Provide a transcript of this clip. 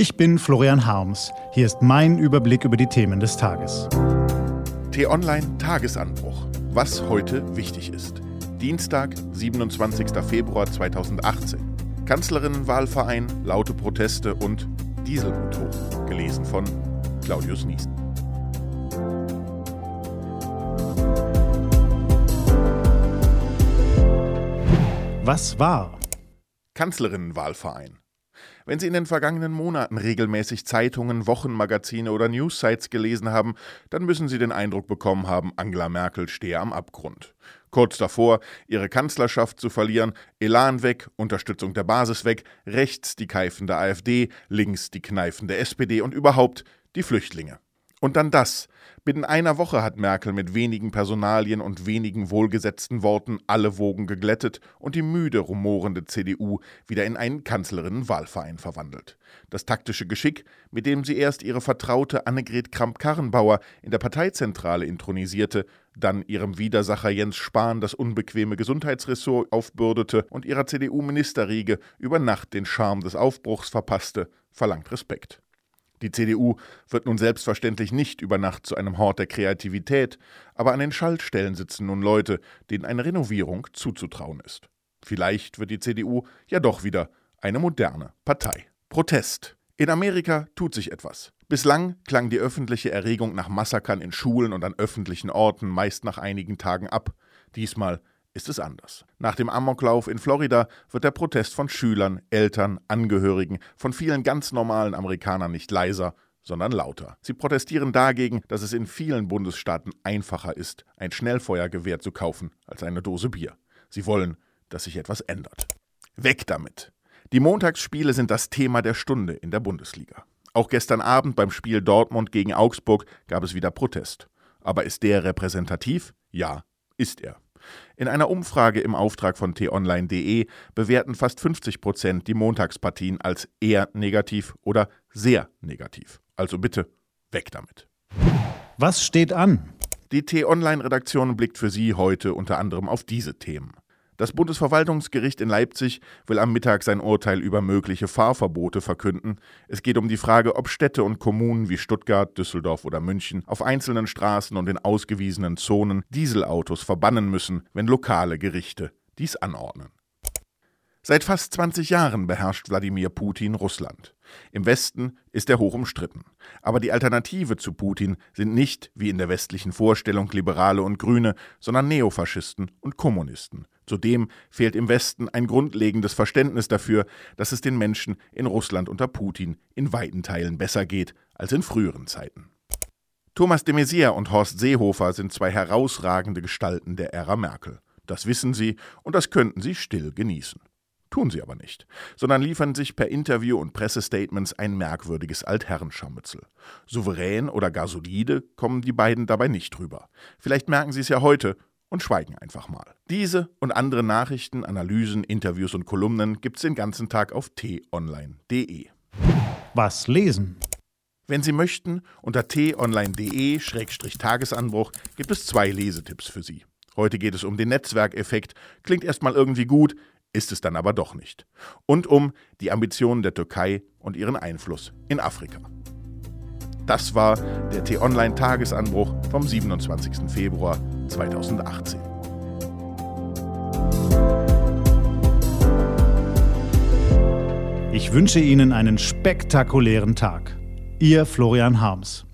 Ich bin Florian Harms. Hier ist mein Überblick über die Themen des Tages. T-Online Tagesanbruch. Was heute wichtig ist. Dienstag, 27. Februar 2018. Kanzlerinnenwahlverein, laute Proteste und Dieselmotoren. Gelesen von Claudius Niesen. Was war? Kanzlerinnenwahlverein. Wenn Sie in den vergangenen Monaten regelmäßig Zeitungen, Wochenmagazine oder Newssites gelesen haben, dann müssen Sie den Eindruck bekommen haben, Angela Merkel stehe am Abgrund. Kurz davor, ihre Kanzlerschaft zu verlieren, Elan weg, Unterstützung der Basis weg, rechts die keifende AfD, links die kneifende SPD und überhaupt die Flüchtlinge. Und dann das. Binnen einer Woche hat Merkel mit wenigen Personalien und wenigen wohlgesetzten Worten alle Wogen geglättet und die müde rumorende CDU wieder in einen Kanzlerinnenwahlverein verwandelt. Das taktische Geschick, mit dem sie erst ihre Vertraute Annegret Kramp-Karrenbauer in der Parteizentrale intronisierte, dann ihrem Widersacher Jens Spahn das unbequeme Gesundheitsressort aufbürdete und ihrer CDU-Ministerriege über Nacht den Charme des Aufbruchs verpasste, verlangt Respekt. Die CDU wird nun selbstverständlich nicht über Nacht zu einem Hort der Kreativität, aber an den Schaltstellen sitzen nun Leute, denen eine Renovierung zuzutrauen ist. Vielleicht wird die CDU ja doch wieder eine moderne Partei. Protest. In Amerika tut sich etwas. Bislang klang die öffentliche Erregung nach Massakern in Schulen und an öffentlichen Orten meist nach einigen Tagen ab. Diesmal ist es anders. Nach dem Amoklauf in Florida wird der Protest von Schülern, Eltern, Angehörigen, von vielen ganz normalen Amerikanern nicht leiser, sondern lauter. Sie protestieren dagegen, dass es in vielen Bundesstaaten einfacher ist, ein Schnellfeuergewehr zu kaufen als eine Dose Bier. Sie wollen, dass sich etwas ändert. Weg damit! Die Montagsspiele sind das Thema der Stunde in der Bundesliga. Auch gestern Abend beim Spiel Dortmund gegen Augsburg gab es wieder Protest. Aber ist der repräsentativ? Ja, ist er. In einer Umfrage im Auftrag von t-online.de bewerten fast 50 Prozent die Montagspartien als eher negativ oder sehr negativ. Also bitte weg damit. Was steht an? Die T-Online-Redaktion blickt für Sie heute unter anderem auf diese Themen. Das Bundesverwaltungsgericht in Leipzig will am Mittag sein Urteil über mögliche Fahrverbote verkünden. Es geht um die Frage, ob Städte und Kommunen wie Stuttgart, Düsseldorf oder München auf einzelnen Straßen und in ausgewiesenen Zonen Dieselautos verbannen müssen, wenn lokale Gerichte dies anordnen. Seit fast 20 Jahren beherrscht Wladimir Putin Russland. Im Westen ist er hoch umstritten. Aber die Alternative zu Putin sind nicht, wie in der westlichen Vorstellung, Liberale und Grüne, sondern Neofaschisten und Kommunisten. Zudem fehlt im Westen ein grundlegendes Verständnis dafür, dass es den Menschen in Russland unter Putin in weiten Teilen besser geht als in früheren Zeiten. Thomas de Maizière und Horst Seehofer sind zwei herausragende Gestalten der Ära Merkel. Das wissen sie und das könnten sie still genießen. Tun sie aber nicht, sondern liefern sich per Interview und Pressestatements ein merkwürdiges Altherrenscharmützel. Souverän oder gar solide kommen die beiden dabei nicht rüber. Vielleicht merken sie es ja heute und schweigen einfach mal. Diese und andere Nachrichten, Analysen, Interviews und Kolumnen gibt's den ganzen Tag auf t-online.de. Was lesen? Wenn Sie möchten, unter t-online.de-tagesanbruch gibt es zwei Lesetipps für Sie. Heute geht es um den Netzwerkeffekt. Klingt erstmal irgendwie gut, ist es dann aber doch nicht. Und um die Ambitionen der Türkei und ihren Einfluss in Afrika. Das war der T-Online-Tagesanbruch vom 27. Februar 2018. Ich wünsche Ihnen einen spektakulären Tag. Ihr Florian Harms.